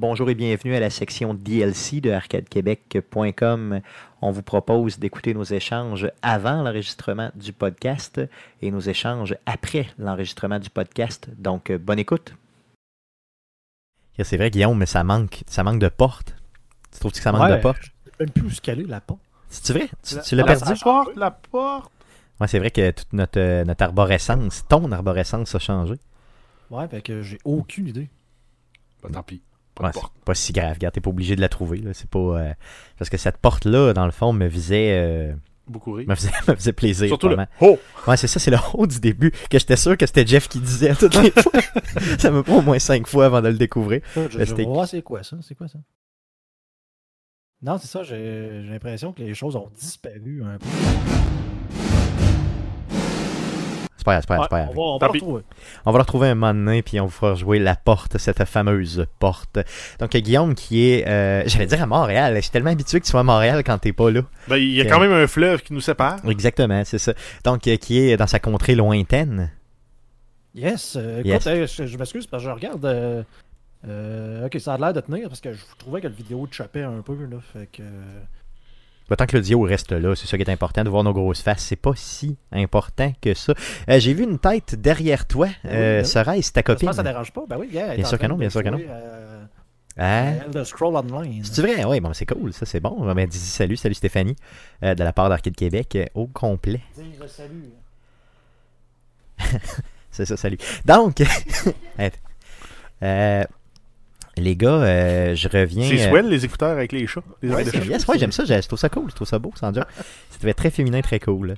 Bonjour et bienvenue à la section DLC de arcadequebec.com. On vous propose d'écouter nos échanges avant l'enregistrement du podcast et nos échanges après l'enregistrement du podcast. Donc, euh, bonne écoute. C'est vrai, Guillaume, mais ça manque, ça manque de porte. Tu trouves que ça manque Ouais, de porte? Je même plus où se caler la porte. C'est vrai? Tu, La- tu l'as la- perdu? La porte, la porte. Ouais, c'est vrai que toute notre, euh, notre arborescence, ton arborescence a changé. Ouais, fait que j'ai aucune idée. Bah, tant pis. Pas Ouais, de porte. c'est pas si grave. Regarde, t'es pas obligé de la trouver. Là. C'est pas, euh, Parce que cette porte-là, dans le fond, me faisait, euh, Beaucoup rire. me faisait, me faisait plaisir. Surtout le. Oh! Ouais, c'est ça, c'est le haut du début que j'étais sûr que c'était Jeff qui disait toutes les fois. ça me prend au moins cinq fois avant de le découvrir. Je, je c'est quoi ça. C'est quoi ça? Non, c'est ça, j'ai j'ai l'impression que les choses ont disparu un peu. C'est pas grave, c'est pas grave, c'est pas Ouais, grave. on va, on va le retrouver. On va le retrouver un moment donné, puis on vous fera jouer la porte, cette fameuse porte. Donc, Guillaume qui est, euh, j'allais dire à Montréal. Je suis tellement habitué que tu sois à Montréal quand t'es pas là. Ben, il y a quand même un fleuve qui nous sépare. Exactement, c'est ça. Donc, euh, qui est dans sa contrée lointaine. Yes, euh, écoute, hey, je, je m'excuse parce que je regarde. euh, euh, ok, ça a l'air de tenir parce que je trouvais que la vidéo chopait un peu. Là, fait que. Bah, tant que l'audio reste là, c'est ça qui est important, de voir nos grosses faces. C'est pas si important que ça. Euh, J'ai vu une tête derrière toi. Ben oui, Euh, ben oui. Serait-ce ta J'espère copine? que ça dérange pas. Ben oui, yeah, Bien sûr que non, bien sûr que non. euh, Hein? Scroll Online. C'est vrai? Oui, bon, c'est cool, ça c'est bon. Ben, dis salut, salut Stéphanie, euh, de la part d'Arcade Québec, euh, au complet. Dire salut. C'est ça, salut. Donc. Euh, les gars, euh, je reviens. C'est euh, swell, les écouteurs avec les chats. Les ouais, oreilles de c'est- chat. yes, ouais, j'aime ça, je trouve ça cool, je trouve ça beau, sans dire. C'était très féminin, très cool.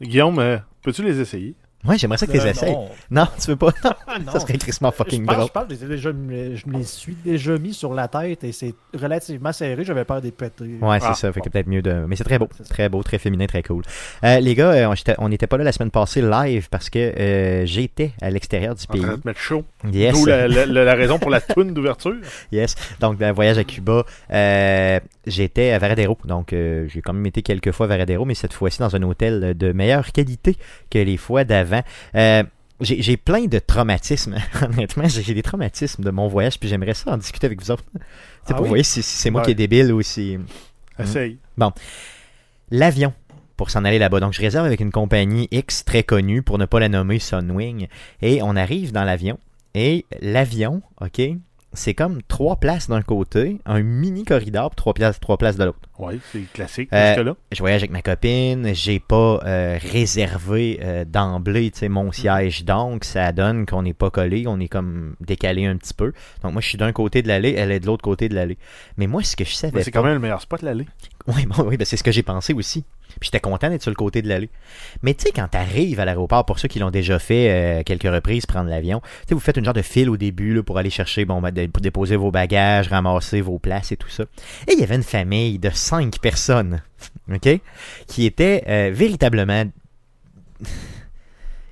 Guillaume, euh, peux-tu les essayer? Ouais, j'aimerais ça que tu les Euh, essayes. non. Non, tu veux pas? Non, non. ça serait crissement fucking je pense, drôle. je pense que je, les ai déjà, je me les suis déjà mis sur la tête et c'est relativement serré. J'avais peur d'être pété. Ouais, c'est Ah, ça. Fait que peut-être mieux de. Mais c'est très beau. Très beau, très féminin, très cool. Euh, les gars, euh, on n'était pas là la semaine passée live parce que euh, j'étais à l'extérieur du En pays. train de mettre chaud. Yes. D'où la, la- la- la raison pour la toune d'ouverture. Yes. Donc, un voyage à Cuba. Euh, j'étais à Varadero. Donc, euh, j'ai quand même été quelques fois à Varadero, mais cette fois-ci dans un hôtel de meilleure qualité que les fois d'avant. Euh, j'ai plein de traumatismes. Honnêtement, j'ai des traumatismes de mon voyage, puis j'aimerais ça en discuter avec vous autres. Ah pour oui? voir si, si c'est moi Ouais. qui est débile ou si. Essaye. l'avion pour s'en aller là-bas. Donc, je réserve avec une compagnie X très connue, pour ne pas la nommer Sunwing. Et on arrive dans l'avion. Et l'avion, OK, c'est comme trois places d'un côté, un mini corridor, trois places, trois places de l'autre. Oui, c'est classique Euh, jusque-là. Je voyage avec ma copine, j'ai pas euh, réservé euh, d'emblée mon siège, donc ça donne qu'on n'est pas collé, on est comme décalé un petit peu. Donc moi je suis d'un côté de l'allée, elle est de l'autre côté de l'allée. Mais moi ce que je savais Mais c'est quand même le meilleur spot, l'aller. oui, bon, oui ben, c'est ce que j'ai pensé aussi. Puis j'étais content d'être sur le côté de l'allée. Mais tu sais, quand t'arrives à l'aéroport, pour ceux qui l'ont déjà fait euh, quelques reprises, prendre l'avion, tu sais, vous faites une genre de file au début là, pour aller chercher, bon, ben, pour déposer vos bagages, ramasser vos places et tout ça. Et il y avait une famille de cinq personnes, OK, qui était euh, véritablement...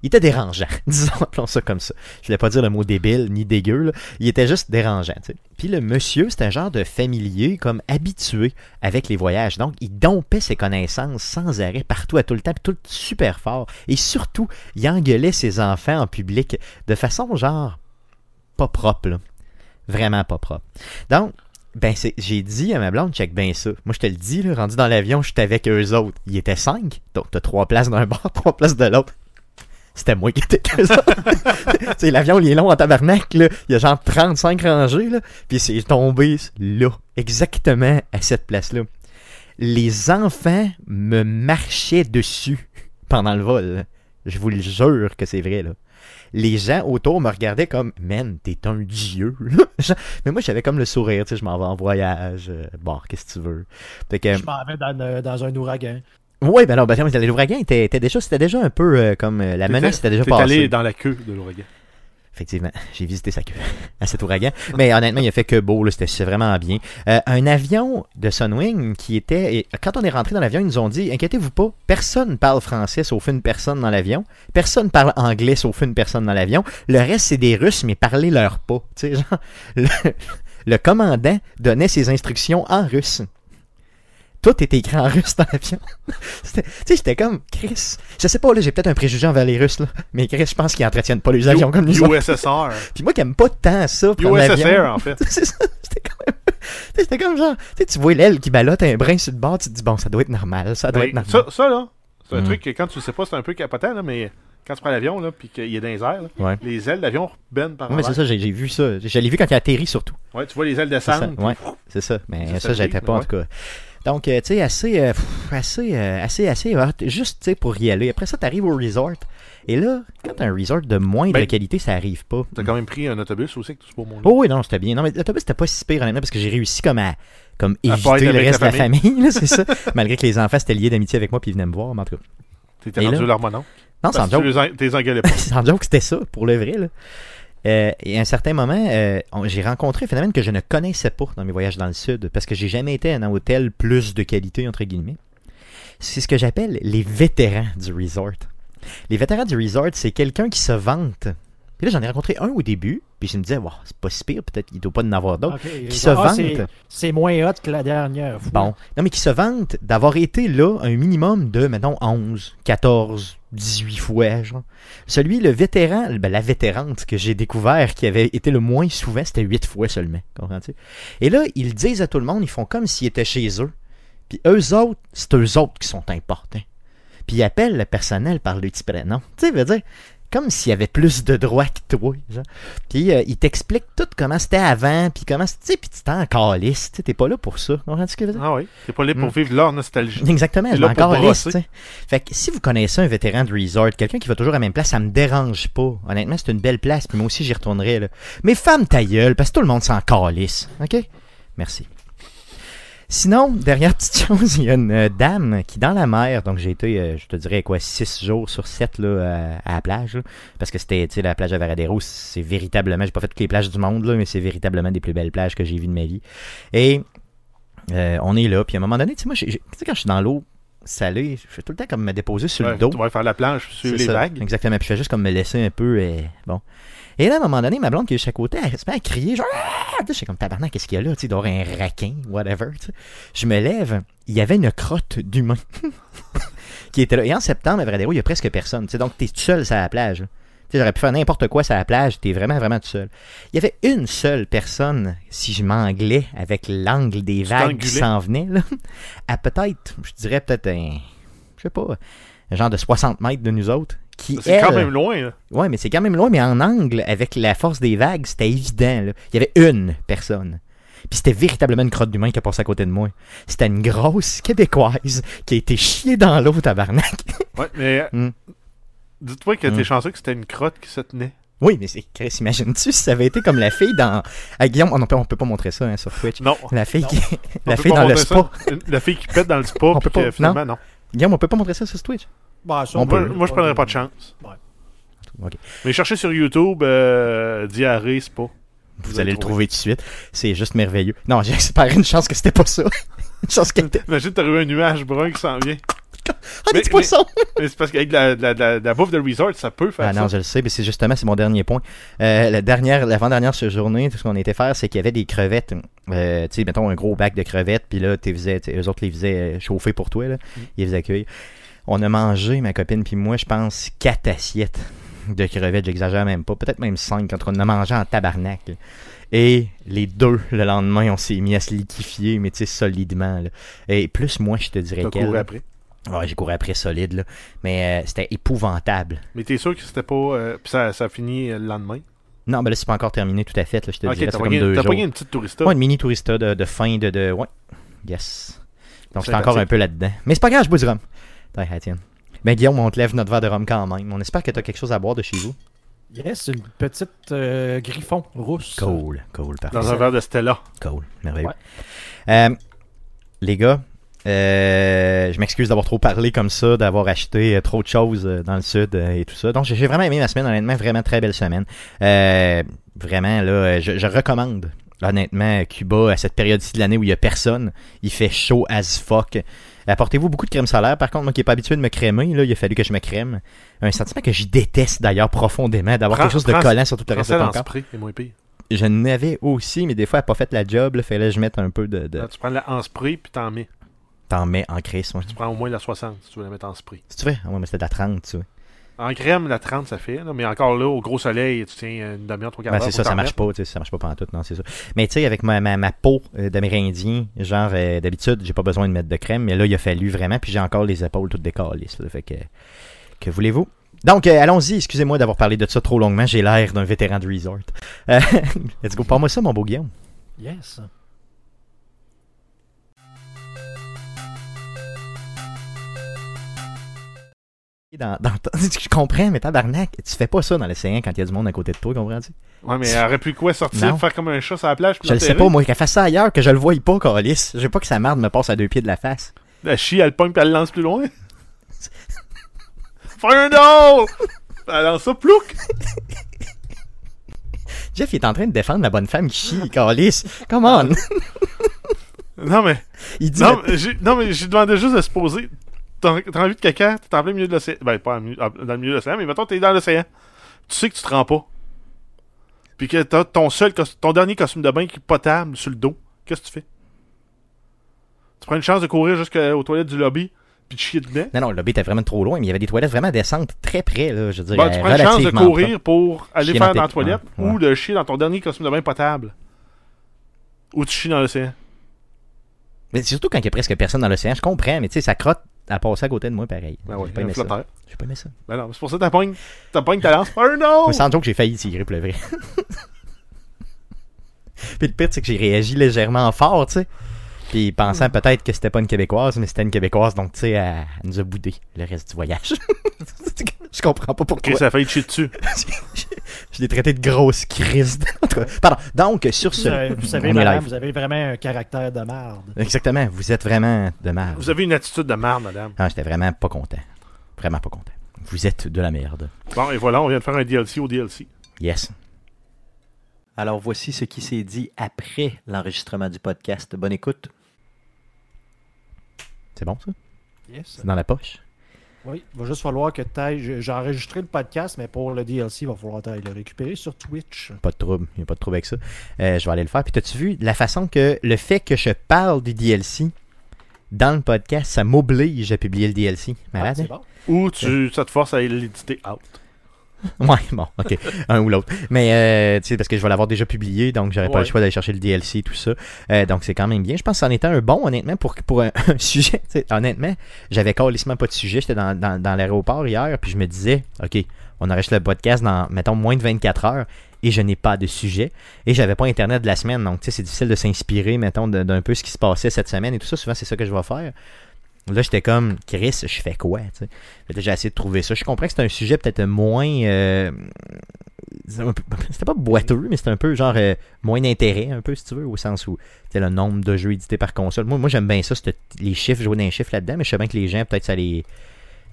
Il était dérangeant, disons, appelons ça comme ça. Je voulais pas dire le mot débile ni dégueu, là. il était juste dérangeant. Puis le monsieur, c'était un genre de familier comme habitué avec les voyages. Donc, il dompait ses connaissances sans arrêt, partout, à tout le temps, puis tout super fort. Et surtout, il engueulait ses enfants en public de façon genre pas propre, là. Vraiment pas propre. Donc, ben j'ai dit à ma blonde, check bien ça. Moi, je te le dis, rendu dans l'avion, j'étais avec eux autres. Ils étaient cinq, donc t'as trois places d'un bord, trois places de l'autre. C'était moi qui étais tu sais, l'avion, il est long en tabarnak, là. Il y a genre 35 rangées, là. Puis c'est tombé là, exactement à cette place-là. Les enfants me marchaient dessus pendant le vol. là. Je vous le jure que c'est vrai, là. Les gens autour me regardaient comme, man, t'es un dieu. Mais moi, j'avais comme le sourire, tu sais, je m'en vais en voyage. euh, bon, qu'est-ce que tu veux. Fait que, Je m'en vais dans, euh, dans un ouragan. Oui, ben non, ben, l'ouragan était, était déjà, c'était déjà un peu euh, comme euh, la menace était déjà passée. allé dans la queue de l'ouragan. Effectivement, j'ai visité sa queue à cet ouragan. Mais honnêtement, il a fait que beau, c'était vraiment bien. Euh, un avion de Sunwing qui était. et quand on est rentré dans l'avion, ils nous ont dit Inquiétez-vous pas, personne parle français sauf une personne dans l'avion. Personne parle anglais sauf une personne dans l'avion. Le reste, c'est des Russes, mais parlez-leur pas. Tu sais, genre, le, le commandant donnait ses instructions en russe. Tout était écrit en russe dans l'avion. Tu sais, j'étais comme, Chris, je sais pas, là, j'ai peut-être un préjugé envers les Russes, là, mais Chris, je pense qu'ils entretiennent pas les avions comme nous. USSR. Puis moi qui aime pas tant ça. USSR, en fait. C'est ça, c'était quand même... tu sais, C'était comme genre, tu vois l'aile qui ballotte un brin sur le bord, tu te dis, bon, ça doit être normal, ça doit être normal. ça, ça, là, c'est un Mm. truc que quand tu le sais pas, c'est un peu capotant, là, mais quand tu prends l'avion, là, puis qu'il est dans les airs, là, Ouais. les ailes d'avion bennent par Ouais, c'est ça, j'ai vu ça. Je l'ai vu quand il a atterri surtout. Ouais, tu vois les ailes C'est ça, descendre. ouais, puis- c'est ça. Mais Ça, ça, ça j'étais pas en tout cas. Donc, euh, tu sais, assez, euh, assez, euh, assez, assez hot, juste, tu sais, pour y aller. Après ça, t'arrives au resort. Et là, quand t'as un resort de moindre Ben, qualité, ça arrive pas. T'as quand même pris un autobus aussi avec tout ce beau monde. Oh oui, non, c'était bien. Non, mais l'autobus, c'était pas si pire, honnêtement, parce que j'ai réussi comme à comme À éviter le reste de la famille, là, c'est ça. Malgré que les enfants étaient liés d'amitié avec moi puis ils venaient me voir, mais en tout cas. T'étais rendu l'hormonon. Non, sans que tu joke. t'es engueulais pas. sans joke, c'était ça, pour le vrai, là. Euh, et à un certain moment, euh, j'ai rencontré un phénomène que je ne connaissais pas dans mes voyages dans le sud, parce que j'ai jamais été à un hôtel plus de qualité, entre guillemets. C'est ce que j'appelle les vétérans du resort. Les vétérans du resort, c'est quelqu'un qui se vante. Puis là, j'en ai rencontré un au début, puis je me disais, wow, c'est pas si pire, peut-être qu'il doit pas en avoir d'autres. Qui se ah, vantent. c'est- moins hot que la dernière fois. Bon. Non, mais qui se vantent d'avoir été là un minimum de, mettons, 11, 14, 18 fois, genre. Celui, le vétéran, ben, la vétérante que j'ai découvert qui avait été le moins souvent, c'était 8 fois seulement. Comprends-tu? Et là, ils disent à tout le monde, ils font comme s'ils étaient chez eux. Puis eux autres, c'est eux autres qui sont importants. Puis ils appellent le personnel par le petit prénom. Tu sais, veut dire, comme s'il y avait plus de droits que toi. Genre. Puis euh, ils t'expliquent tout comment c'était avant, puis comment, sais, puis tu t'es encore sais, t'es pas là pour ça. Ce que je veux dire? Ah oui. T'es pas là pour Mm. vivre leur nostalgie. Exactement, je encore sais. Fait que si vous connaissez un vétéran de resort, quelqu'un qui va toujours à la même place, ça me dérange pas. Honnêtement, c'est une belle place, puis moi aussi j'y retournerai. Là. Mais femme ta gueule, parce que tout le monde s'en calisse. OK? Merci. Sinon, dernière petite chose, il y a une euh, dame qui, dans la mer, donc j'ai été, euh, je te dirais quoi, 6 jours sur 7 là, à, à la plage, là, parce que c'était, tu sais, la plage de Varadero, c'est véritablement, j'ai pas fait toutes les plages du monde, là, mais c'est véritablement des plus belles plages que j'ai vues de ma vie. Et euh, on est là, puis à un moment donné, tu sais, moi, tu sais, quand je suis dans l'eau salée, je fais tout le temps comme me déposer sur Ouais, le dos. Tu vas faire la planche, suivre C'est les ça, vagues. Exactement. Puis je fais juste comme me laisser un peu. euh, bon. Et là, à un moment donné, ma blonde qui est de chaque côté, elle se met à crier, genre, ah! Je suis comme tabarnak, qu'est-ce qu'il y a là? Tu sais, un raquin, whatever. tu. Je me lève, il y avait une crotte d'humain qui était là. Et en septembre, à Varadero, il y a presque personne. Tu sais, donc, t'es tout seul sur la plage. là. J'aurais pu faire n'importe quoi sur la plage, t'es vraiment, vraiment tout seul. Il y avait une seule personne, si je m'anglais, avec l'angle des vagues qui s'en venait, là, à peut-être, je dirais peut-être un, je sais pas, un genre de 60 mètres de nous autres, C'est quand même loin. là. Ouais, mais c'est quand même loin, mais en angle, avec la force des vagues, c'était évident. là. Il y avait une personne. Puis c'était véritablement une crotte d'humain qui a passé à côté de moi. C'était une grosse Québécoise qui a été chiée dans l'eau, tabarnak. Ouais, mais Mm. Dis-toi que Mm. t'es chanceux que c'était une crotte qui se tenait. Oui, mais c'est Chris, imagines-tu si ça avait été comme la fille dans. Ah, Guillaume, on peut, on peut pas montrer ça hein, sur Twitch. Non. La fille Non. qui. La fille dans le spa. ça. La fille qui pète dans le spa, On puis peut pas, que finalement, non. Guillaume, on peut pas montrer ça sur Twitch? Bah, ça, On Moi, peut. moi, je prendrais pas de chance. Ok. Mais cherchez sur YouTube euh, diarrhée spa. Vous, Vous allez allez le trouver tout de suite. C'est juste merveilleux. Non, j'ai espéré une chance que c'était pas ça. une chance qu'elle était. Imagine, t'as eu un nuage brun qui s'en vient. Ah, Mais- des petits poissons! Mais c'est parce qu'avec la, la, la, la bouffe de resort, ça peut faire Ah non, je le sais, mais c'est justement, c'est mon dernier point. Euh, la dernière, l'avant-dernière journée, tout ce qu'on était faire, c'est qu'il y avait des crevettes. Euh, tu sais, mettons un gros bac de crevettes, puis là, tu faisais, eux autres les faisaient euh, chauffer pour toi, là. Mm. Ils les faisaient cueillir. On a mangé, ma copine puis moi, je pense, quatre assiettes de crevettes, j'exagère même pas, peut-être même cinq, quand on a mangé en tabarnak. là. Et les deux, le lendemain, on s'est mis à se liquifier, mais tu sais, solidement. Là. Et plus moi, je te dirais qu'elle. après. Ouais, j'ai couru après solide, là. Mais euh, c'était épouvantable. Mais t'es sûr que c'était pas. euh, Puis ça, ça a fini euh, le lendemain? Non, ben là, c'est pas encore terminé tout à fait. Là, je te Ok, dirais, t'as c'est pas comme deux t'as pas une petite tourista. Ouais, une mini tourista de, de fin de, de. Ouais. Yes. Donc, j'étais encore un peu là-dedans. Mais c'est pas grave, je bois du rhum. Attends. Ben, Guillaume, on te lève notre verre de rhum quand même. On espère que t'as quelque chose à boire de chez vous. Yes, une petite euh, griffon rousse. Cool, cool, parfait. Dans un verre de Stella. Cool, merveilleux. Ouais. Euh, les gars, euh, je m'excuse d'avoir trop parlé comme ça, d'avoir acheté euh, trop de choses euh, dans le sud et tout ça. Donc, j'ai vraiment aimé ma semaine, honnêtement, vraiment très belle semaine. Euh, vraiment, là, je, je recommande, honnêtement, Cuba à cette période-ci de l'année où il y a personne. Il fait chaud as fuck. Apportez-vous beaucoup de crème solaire. Par contre, moi qui n'ai pas habitué de me crémer, là, il a fallu que je me crème. Un sentiment que je déteste d'ailleurs profondément, d'avoir quelque chose de prends- collant sur tout le reste de ton corps. spray, moins pire. Je n'avais aussi, mais des fois, elle n'a pas fait la job. Il fallait que je mette un peu de. de- Là, tu prends la en spray, puis t'en mets. T'en mets en crise. Tu prends au moins la 60 si tu veux la mettre en spray. Si tu veux? Ouais, mais c'était de la 30, tu vois. En crème, la 30, ça fait. là, mais encore là, au gros soleil, tu tiens une demi-heure, trois quarts Ben, d'heure c'est ça, ça marche pas, tu sais, ça marche pas pendant tout, non, c'est ça. Mais tu sais, avec ma, ma, ma peau euh, d'Amérindien, genre, euh, d'habitude, j'ai pas besoin de mettre de crème, mais là, il a fallu vraiment, puis j'ai encore les épaules toutes décalées, ça, fait que, que voulez-vous? Donc, euh, allons-y, excusez-moi d'avoir parlé de ça trop longuement, j'ai l'air d'un vétéran de resort. Euh, let's go, parle-moi ça, mon beau Guillaume. Yes. Dans, dans, je comprends, mais tabarnak, tu fais pas ça dans l'océan quand il y a du monde à côté de toi, comprends-tu? Ouais, mais elle aurait pu quoi sortir, Non. faire comme un chat sur la plage, Je le sais pas, moi, qu'elle fasse ça ailleurs, que je le voie pas, Calis. Je veux pas que sa marde me passe à deux pieds de la face. La chie, elle pogne, puis elle le lance plus loin. Doll! Elle lance ça, plouc! Jeff, il est en train de défendre la bonne femme qui chie, Calis. Come on! Non, mais. Il dit. Non, mais non, mais j'ai demandé juste de se poser. T'as envie de caca, t'es en plein milieu de l'océan. Ben, pas en dans le milieu de l'océan, mais mettons, t'es dans l'océan. Tu sais que tu te rends pas. Puis que t'as ton seul, ton dernier costume de bain qui est potable sur le dos. Qu'est-ce que tu fais? Tu prends une chance de courir jusqu'aux toilettes du lobby, puis de chier dedans. Non, non, le lobby était vraiment trop loin, mais il y avait des toilettes vraiment décentes, très près, là, je veux dire. Ben, tu prends une chance de courir pour aller faire dans la toilette ouais, ouais. ou de chier dans ton dernier costume de bain potable. Ou tu chies dans l'océan. Mais surtout quand il y a presque personne dans l'océan, je comprends, mais tu sais, ça crotte à passer à côté de moi pareil. Ben J'ai pas aimé ça. J'ai pas aimé ça. Ben non, c'est pour ça que t'as pognes, t'as pognes ta lance. Fire no! Moi, sans joke, j'ai failli tirer pour le vrai. Puis le pire, c'est que j'ai réagi légèrement fort, tu sais. Puis pensant peut-être que c'était pas une Québécoise, mais c'était une Québécoise, donc tu sais, elle, elle nous a boudé le reste du voyage. je comprends pas pourquoi. Ok, ça a failli te chier dessus. je l'ai traité de grosse crise. Pardon. Donc, sur Vous ce. vous savez, madame, live. vous avez vraiment un caractère de marde. Exactement, vous êtes vraiment de merde. Vous avez une attitude de merde, madame. Ah, j'étais vraiment pas content. Vraiment pas content. Vous êtes de la merde. Bon, et voilà, on vient de faire un DLC au DLC. Yes. Alors voici ce qui s'est dit après l'enregistrement du podcast. Bonne écoute. C'est bon, ça? Yes. C'est dans la poche? Oui, il va juste falloir que tu ailles. J'ai enregistré le podcast, mais pour le DLC, il va falloir t'ailles le récupérer sur Twitch. Pas de trouble. Il n'y a pas de trouble avec ça. Euh, je vais aller le faire. Puis, t'as-tu vu la façon que le fait que je parle du DLC dans le podcast, ça m'oblige à publier le DLC? Ah, Malade, c'est hein? bon. Ou tu, ça te force à l'éditer out. Ouais, bon, ok. un ou l'autre. Mais, euh, tu sais, parce que je vais l'avoir déjà publié, donc j'aurais pas Ouais. le choix d'aller chercher le DLC et tout ça. Euh, donc, c'est quand même bien. Je pense que c'en était un bon, honnêtement, pour, pour un, un sujet. Tu sais, honnêtement, j'avais carrément pas de sujet. J'étais dans, dans, dans l'aéroport hier, puis je me disais, ok, on enregistre le podcast dans, mettons, moins de 24 heures. Et je n'ai pas de sujet. Et j'avais pas Internet de la semaine. Donc, tu sais, c'est difficile de s'inspirer, mettons, d'un peu ce qui se passait cette semaine et tout ça. Souvent, c'est ça que je vais faire. Là, j'étais comme, Chris, je fais quoi, J'ai essayé de trouver ça. Je comprends que c'est un sujet peut-être moins. euh, C'était pas boiteux, mais c'était un peu genre euh, moins d'intérêt, un peu, si tu veux, au sens où c'est le nombre de jeux édités par console. Moi, moi j'aime bien ça, c'était- les chiffres, jouer dans les chiffres là-dedans, mais je sais bien que les gens, peut-être, ça les.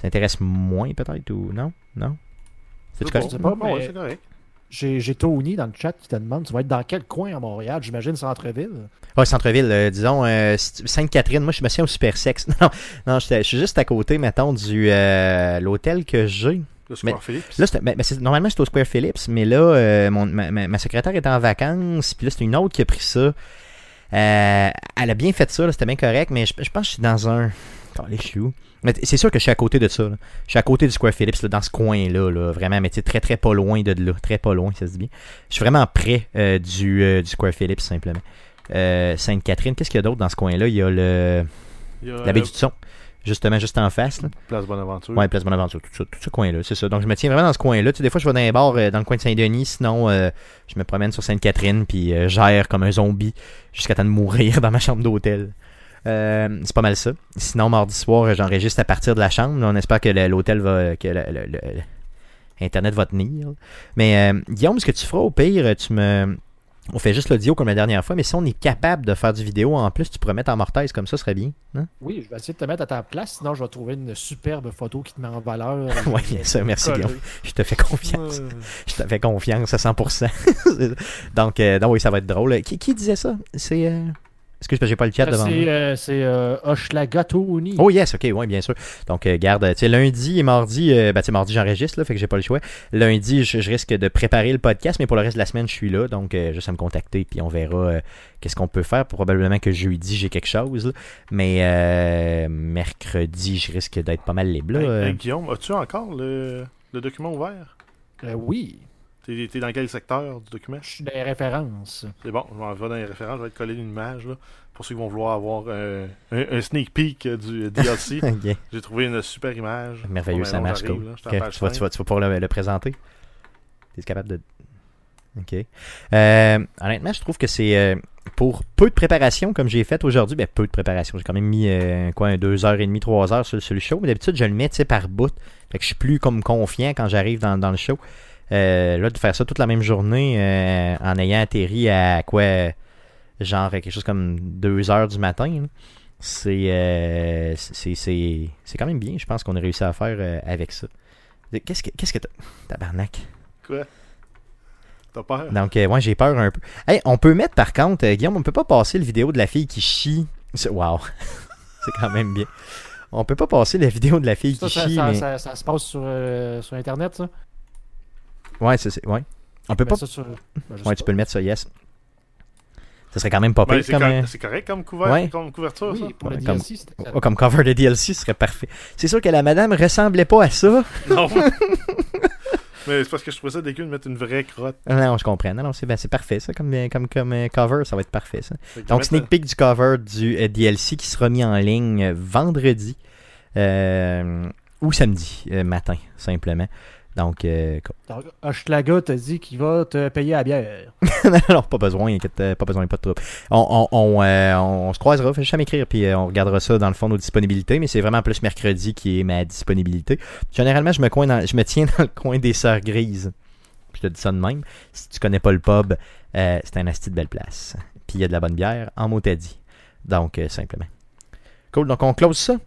Ça intéresse moins, peut-être, ou non? Non? C'est correct? Bon, ouais, c'est correct. J'ai Tony dans le chat qui te demande tu vas être dans quel coin à Montréal? J'imagine centre-ville. Ouais, centre-ville, euh, disons, euh, Sainte-Catherine, moi je me souviens au Super Sex. Non, non je suis juste à côté, mettons, du euh, l'hôtel que j'ai. Le Square Philips. Là, c'est- normalement, c'était au Square Phillips, mais là, euh, mon- ma, ma- ma secrétaire était en vacances, puis là, c'est une autre qui a pris ça. Euh, elle a bien fait ça, là, c'était bien correct, mais je, je pense que je suis dans un. Mais c'est sûr que je suis à côté de ça. là. Je suis à côté du Square Phillips, là, dans ce coin-là, là, vraiment, mais très très pas loin de là. Très pas loin, ça se dit bien. Je suis vraiment près euh, du, euh, du Square Phillips, simplement. Euh, Sainte-Catherine, qu'est-ce qu'il y a d'autre dans ce coin-là? Il y a le, la baie du Son, justement, juste en face. Là. Place Bonaventure. Ouais, Place Bonaventure, tout, ça, tout ce coin-là, c'est ça. Donc je me tiens vraiment dans ce coin-là. Tu sais, des fois, je vais dans les bars euh, dans le coin de Saint-Denis, sinon euh, je me promène sur Sainte-Catherine, puis euh, j'erre comme un zombie jusqu'à temps de mourir dans ma chambre d'hôtel. Euh, c'est pas mal ça. Sinon, mardi soir, euh, j'enregistre à partir de la chambre. On espère que l'hôtel va. que le, le- le- le- Internet va tenir. Mais euh, Guillaume, ce que tu feras au pire, tu me. On fait juste l'audio comme la dernière fois, mais si on est capable de faire du vidéo en plus, tu pourrais mettre en mortaise comme ça, ce serait bien. hein? Oui, je vais essayer de te mettre à ta place, sinon je vais trouver une superbe photo qui te met en valeur. Oui, bien sûr, merci. Guillaume. Je te fais confiance. Euh, Je te fais confiance à 100%. donc, euh, donc oui, ça va être drôle. Qui, qui disait ça? C'est... Excuse, parce que j'ai pas le chat devant moi. C'est euh, c'est, euh, Hochelagatoni. Oh yes, ok, oui, bien sûr. Donc, euh, garde, tu sais, lundi et mardi, euh, ben, tu sais, mardi, j'enregistre, là, fait que j'ai pas le choix. Lundi, je, je risque de préparer le podcast, mais pour le reste de la semaine, je suis là, donc euh, juste à me contacter, puis on verra euh, qu'est-ce qu'on peut faire. Probablement que jeudi, j'ai quelque chose, là. mais euh, mercredi, je risque d'être pas mal libre. là. Hey, Euh, hey, Guillaume, as-tu encore le, le document ouvert? Euh, oui, T'es t'es dans quel secteur du document? je suis dans les références. C'est bon, je m'en vais dans les références, je vais te coller une image là, pour ceux qui vont vouloir avoir euh, un, un sneak peek euh, du DLC. ok. J'ai trouvé une super image. Merveilleux, ben, ça bon, marche, cool. là, Tu, vas, tu, vas, tu vas pouvoir le, le présenter? Tu es capable de... Ok. Euh, honnêtement, je trouve que c'est euh, pour peu de préparation, comme j'ai fait aujourd'hui, ben peu de préparation. J'ai quand même mis euh, quoi, un 2h30, 3h sur, sur le show, mais d'habitude, je le mets tu sais, par bout. Fait que je suis plus comme confiant quand j'arrive dans, dans le show. Euh, là, de faire ça toute la même journée euh, en ayant atterri à quoi, genre quelque chose comme 2h du matin, c'est euh, c'est c'est- c'est quand même bien, je pense qu'on a réussi à faire euh, avec ça. Qu'est-ce que qu'est-ce que t'as? Tabarnak. Quoi? T'as peur? Donc euh, ouais, j'ai peur un peu. Hey, on peut mettre par contre euh, Guillaume, on peut pas passer le vidéo de la fille qui chie. C'est- Wow. c'est quand même bien. On peut pas passer la vidéo de la fille Ça, qui ça, chie ça, mais ça- ça se passe sur, euh, sur Internet, ça? Ouais, c'est c'est- ouais. On peut pas ça sur- ben, Ouais, tu peux le mettre sur yes. Ça serait quand même pas Ben, pire c'est comme cor- euh, c'est correct comme, couvert, Ouais. comme couverture, ça? Oui, le Ouais, comme- DLC, oh, comme cover de DLC, ce serait parfait. C'est sûr que la madame ressemblait pas à ça. Non! Mais c'est parce que je trouvais ça dégueu de mettre une vraie crotte. Ah Non, je comprends. Non, non, c'est ben, c'est parfait ça comme comme comme euh, cover, ça va être parfait ça. Donc, sneak peek du cover du euh, DLC qui sera mis en ligne euh, vendredi euh, ou samedi euh, matin, simplement. Donc, euh, co- Donc, Hochelaga t'a dit qu'il va te payer à la bière. alors pas besoin, inquiète, euh, pas besoin, pas de trouble. On, on, on, euh, on se croisera, fais juste à m'écrire, puis euh, on regardera ça dans le fond nos disponibilités, mais c'est vraiment plus mercredi qui est ma disponibilité. Généralement, je me, coin dans- je me tiens dans le coin des sœurs grises. Je te dis ça de même. Si tu connais pas le pub, euh, c'est un asti de belle place. Puis il y a de la bonne bière, en mot dit. Donc, simplement. Cool, donc on close ça?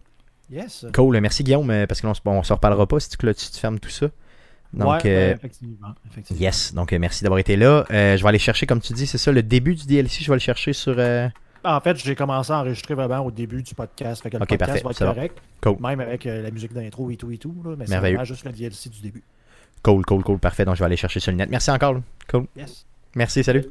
Yes. Cool, merci Guillaume, parce que bon, on se reparlera pas si tu, clo- tu, tu fermes tout ça. Donc, ouais, euh, ben, effectivement. effectivement. yes, donc euh, merci d'avoir été là. Euh, je vais aller chercher, comme tu dis, c'est ça, le début du DLC, je vais le chercher sur... En fait, j'ai commencé à enregistrer vraiment au début du podcast. Fait que le Ok, podcast parfait, va être correct. Cool. Même avec euh, la musique d'intro et tout et tout. Là, mais c'est vraiment juste le DLC du début. Cool, cool, cool, parfait. Donc je vais aller chercher sur le net. Merci encore. là. Cool. Yes. Merci, salut.